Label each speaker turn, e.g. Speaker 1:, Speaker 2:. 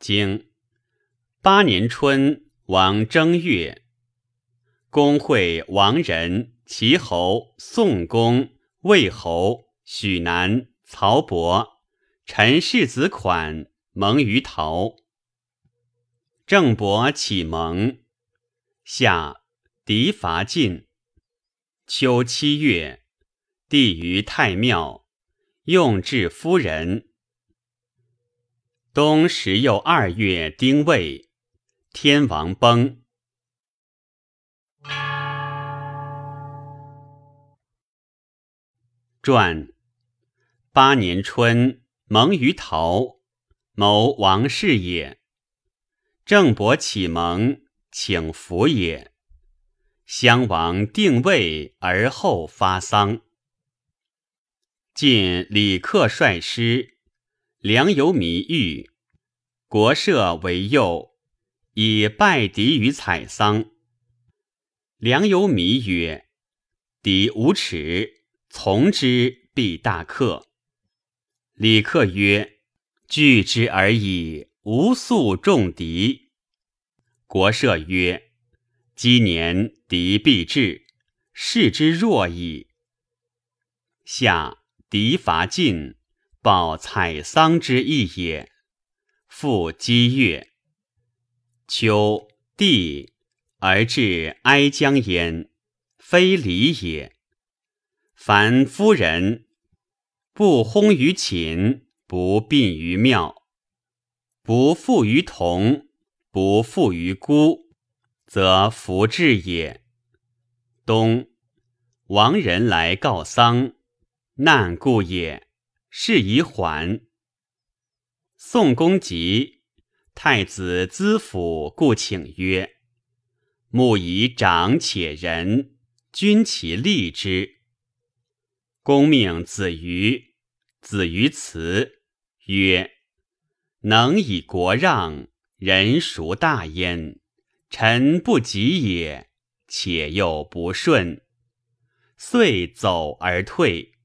Speaker 1: 经八年春，王正月，公会王仁、齐侯、宋公、魏侯、许南、曹伯、陈氏子款蒙于陶。郑伯启蒙。夏，狄伐晋。秋七月，帝于太庙，用至夫人。冬十又二月丁未，天王崩。传八年春，蒙于陶，谋王室也。郑伯启蒙，请服也。襄王定位而后发丧。晋李克率师。良由弥遇，国社为右，以拜敌于采桑。良由弥曰：“敌无耻，从之必大克。”李克曰：“拒之而已，无素重敌。”国社曰：“今年敌必至，视之若矣。”下，敌伐晋。报采桑之意也。复积月，秋地而至哀江焉，非礼也。凡夫人不轰于寝，不殡于庙，不复于同，不复于孤，则福至也。冬，亡人来告丧，难故也。是以缓。宋公疾，太子资府故请曰：“木以长且仁，君其立之。”公命子瑜，子瑜辞曰：“能以国让，人孰大焉？臣不及也，且又不顺，遂走而退。”